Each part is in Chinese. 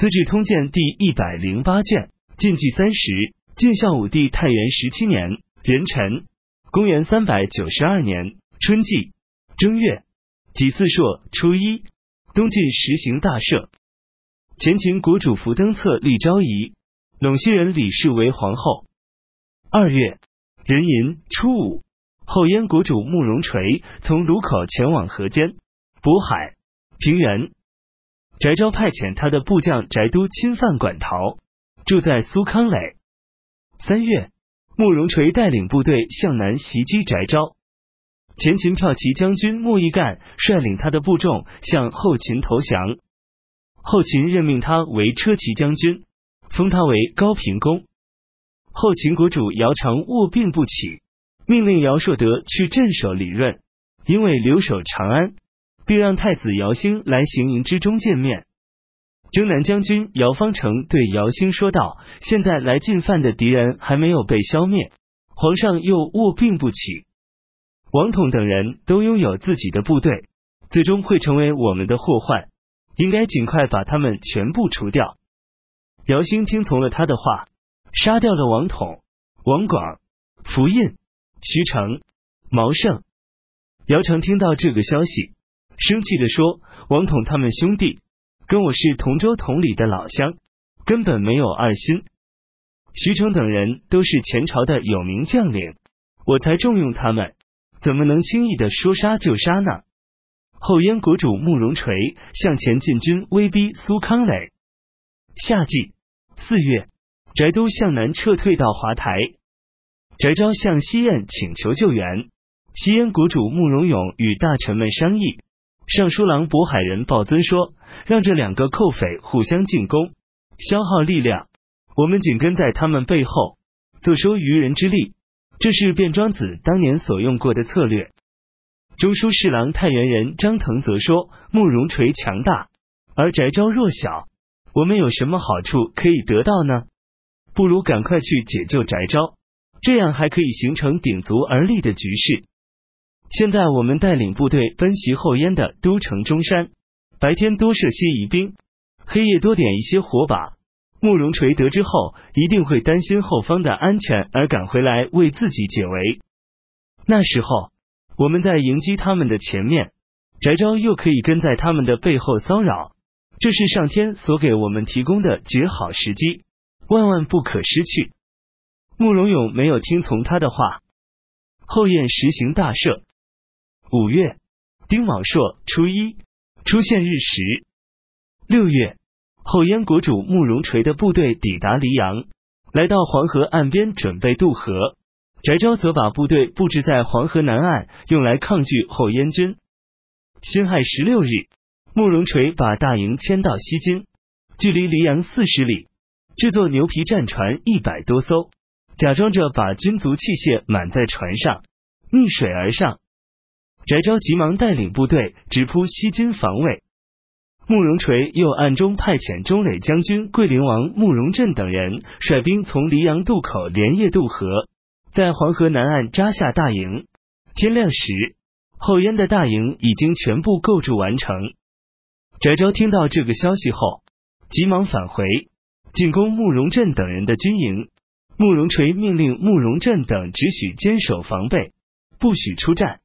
资治通鉴》第一百零八卷，晋纪三十，晋孝武帝太元十七年壬辰，公元三百九十二年春季正月己巳朔初一，东晋实行大赦。前秦国主福登策立昭仪，陇西人李氏为皇后。二月壬寅初五，后燕国主慕容垂从卢口前往河间、渤海、平原。翟昭派遣他的部将翟都侵犯馆陶，住在苏康垒。三月，慕容垂带领部队向南袭击翟昭。前秦骠骑将军莫义干率领他的部众向后秦投降。后秦任命他为车骑将军，封他为高平公。后秦国主姚长卧病不起，命令姚硕德去镇守李润，因为留守长安。并让太子姚兴来行营之中见面。征南将军姚方成对姚兴说道：“现在来进犯的敌人还没有被消灭，皇上又卧病不起，王统等人都拥有自己的部队，最终会成为我们的祸患，应该尽快把他们全部除掉。”姚兴听从了他的话，杀掉了王统、王广、符印、徐成、毛胜。姚成听到这个消息。生气的说：“王统他们兄弟跟我是同州同里的老乡，根本没有二心。徐成等人都是前朝的有名将领，我才重用他们，怎么能轻易的说杀就杀呢？”后燕国主慕容垂向前进军，威逼苏康磊。夏季四月，翟都向南撤退到华台，翟昭向西燕请求救援。西燕国主慕容永与大臣们商议。尚书郎渤海人鲍尊说：“让这两个寇匪互相进攻，消耗力量，我们紧跟在他们背后，坐收渔人之利。这是卞庄子当年所用过的策略。”中书侍郎太原人张腾则说：“慕容垂强大，而翟昭弱小，我们有什么好处可以得到呢？不如赶快去解救翟昭，这样还可以形成鼎足而立的局势。”现在我们带领部队奔袭后燕的都城中山，白天多设些疑兵，黑夜多点一些火把。慕容垂得知后，一定会担心后方的安全而赶回来为自己解围。那时候，我们在迎击他们的前面，翟昭又可以跟在他们的背后骚扰。这是上天所给我们提供的绝好时机，万万不可失去。慕容永没有听从他的话，后燕实行大赦。五月丁卯朔初一出现日食。六月后燕国主慕容垂的部队抵达黎阳，来到黄河岸边准备渡河。翟昭则把部队布置在黄河南岸，用来抗拒后燕军。辛亥十六日，慕容垂把大营迁到西京，距离黎阳四十里，制作牛皮战船一百多艘，假装着把军卒器械满在船上，逆水而上。翟昭急忙带领部队直扑西津防卫，慕容垂又暗中派遣中磊将军桂林王慕容振等人率兵从黎阳渡口连夜渡河，在黄河南岸扎下大营。天亮时，后燕的大营已经全部构筑完成。翟昭听到这个消息后，急忙返回进攻慕容振等人的军营。慕容垂命令慕容振等只许坚守防备，不许出战。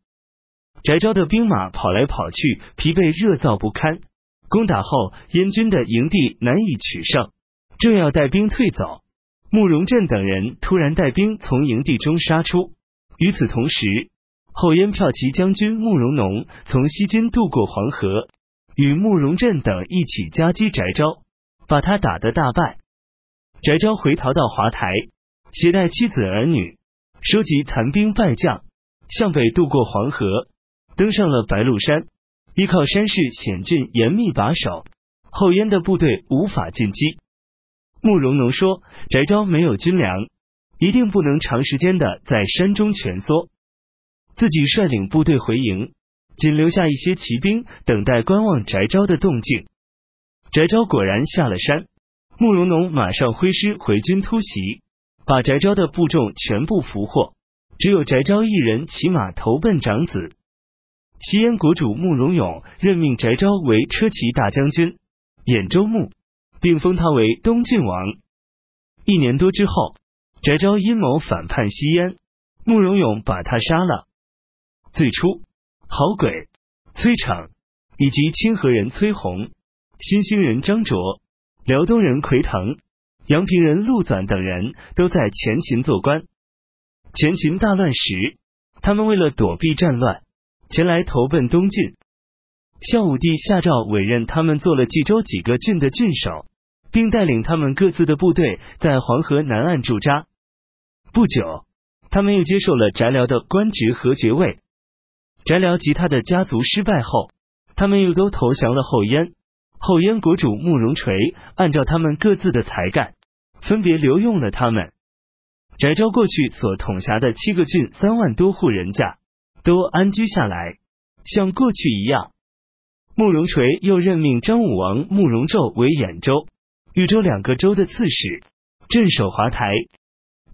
翟昭的兵马跑来跑去，疲惫热燥不堪。攻打后，燕军的营地难以取胜，正要带兵退走，慕容振等人突然带兵从营地中杀出。与此同时，后燕骠骑将军慕容农从西津渡过黄河，与慕容振等一起夹击翟昭，把他打得大败。翟昭回逃到华台，携带妻子儿女，收集残兵败将，向北渡过黄河。登上了白鹿山，依靠山势险峻严密把守，后燕的部队无法进击。慕容农说：“翟昭没有军粮，一定不能长时间的在山中蜷缩。”自己率领部队回营，仅留下一些骑兵等待观望翟昭的动静。翟昭果然下了山，慕容农马上挥师回军突袭，把翟昭的部众全部俘获，只有翟昭一人骑马投奔长子。西燕国主慕容永任命翟昭为车骑大将军、兖州牧、并封他为东郡王。一年多之后，翟昭阴谋反叛西燕，慕容永把他杀了。最初，郝轨、崔逞以及清河人崔洪、新兴人张卓、辽东人奎腾、阳平人陆纂等人都在前秦做官。前秦大乱时，他们为了躲避战乱，前来投奔东晋。孝武帝下诏委任他们做了冀州几个郡的郡守，并带领他们各自的部队在黄河南岸驻扎。不久，他们又接受了翟辽的官职和爵位。翟辽及他的家族失败后，他们又都投降了后燕。后燕国主慕容垂按照他们各自的才干，分别留用了他们。翟昭过去所统辖的七个郡三万多户人家都安居下来，像过去一样。慕容垂又任命张武王慕容昼为兖州、豫州两个州的刺史，镇守华台，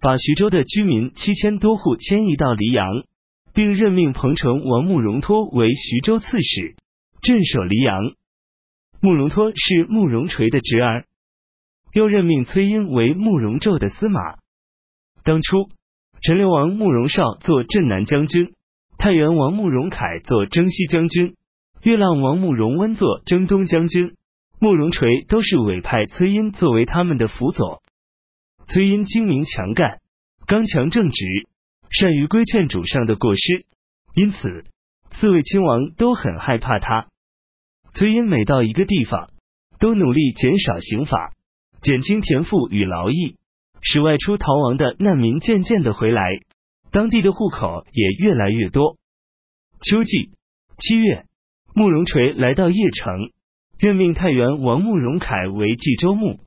把徐州的居民七千多户迁移到黎阳，并任命彭城王慕容托为徐州刺史，镇守黎阳。慕容托是慕容垂的侄儿，又任命崔英为慕容昼的司马。当初，陈留王慕容绍做镇南将军，太原王慕容凯做征西将军。月浪王慕容温作征东将军，慕容垂都是委派崔英作为他们的辅佐。崔英精明强干，刚强正直，善于规劝主上的过失，因此四位亲王都很害怕他。崔英每到一个地方，都努力减少刑罚，减轻田赋与劳役，使外出逃亡的难民渐渐的回来，当地的户口也越来越多。秋季七月。慕容垂来到邺城，任命太原王慕容凯为冀州牧，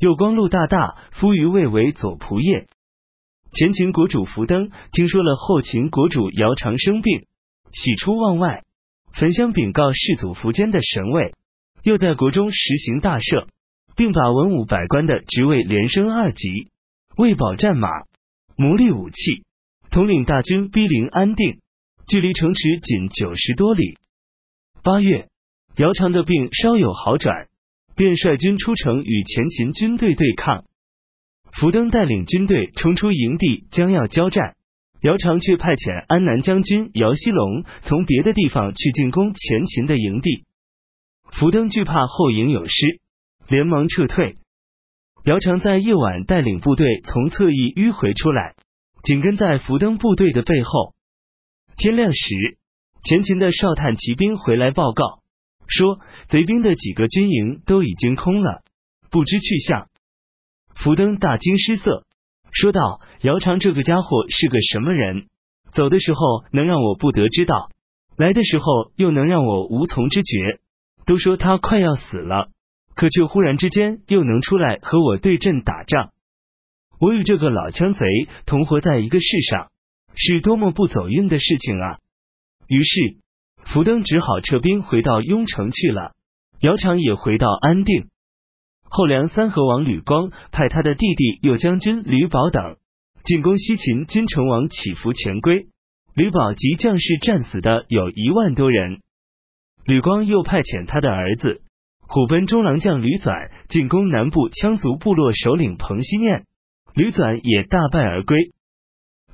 又光禄大大夫于魏为左仆射。前秦国主福登听说了后秦国主姚苌生病，喜出望外，焚香禀告世祖苻坚的神位，又在国中实行大赦，并把文武百官的职位连升二级，为保战马，谋利武器，统领大军逼临安定，距离城池仅九十多里。八月，姚苌的病稍有好转，便率军出城与前秦军队对抗。福登带领军队冲出营地，将要交战，姚苌却派遣安南将军姚希龙从别的地方去进攻前秦的营地。福登惧怕后营有失，连忙撤退。姚苌在夜晚带领部队从侧翼迂回出来，紧跟在福登部队的背后。天亮时。前秦的哨探骑兵回来报告说，贼兵的几个军营都已经空了，不知去向。福登大惊失色，说道：“姚苌这个家伙是个什么人？走的时候能让我不得知道，来的时候又能让我无从知觉。都说他快要死了，可却忽然之间又能出来和我对阵打仗。我与这个老枪贼同活在一个世上，是多么不走运的事情啊！”于是，福登只好撤兵回到雍城去了。姚苌也回到安定。后梁三河王吕光派他的弟弟右将军吕宝等进攻西秦金城王祈福前归，吕宝及将士战死的有一万多人。吕光又派遣他的儿子虎贲中郎将吕纂进攻南部羌族部落首领彭熙念，吕纂也大败而归。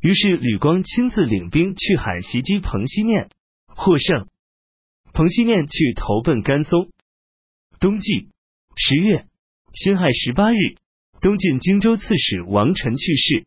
于是吕光亲自领兵去海袭击彭熙念，获胜。彭熙念去投奔甘松。冬季十月辛亥十八日，东晋荆州刺史王臣去世。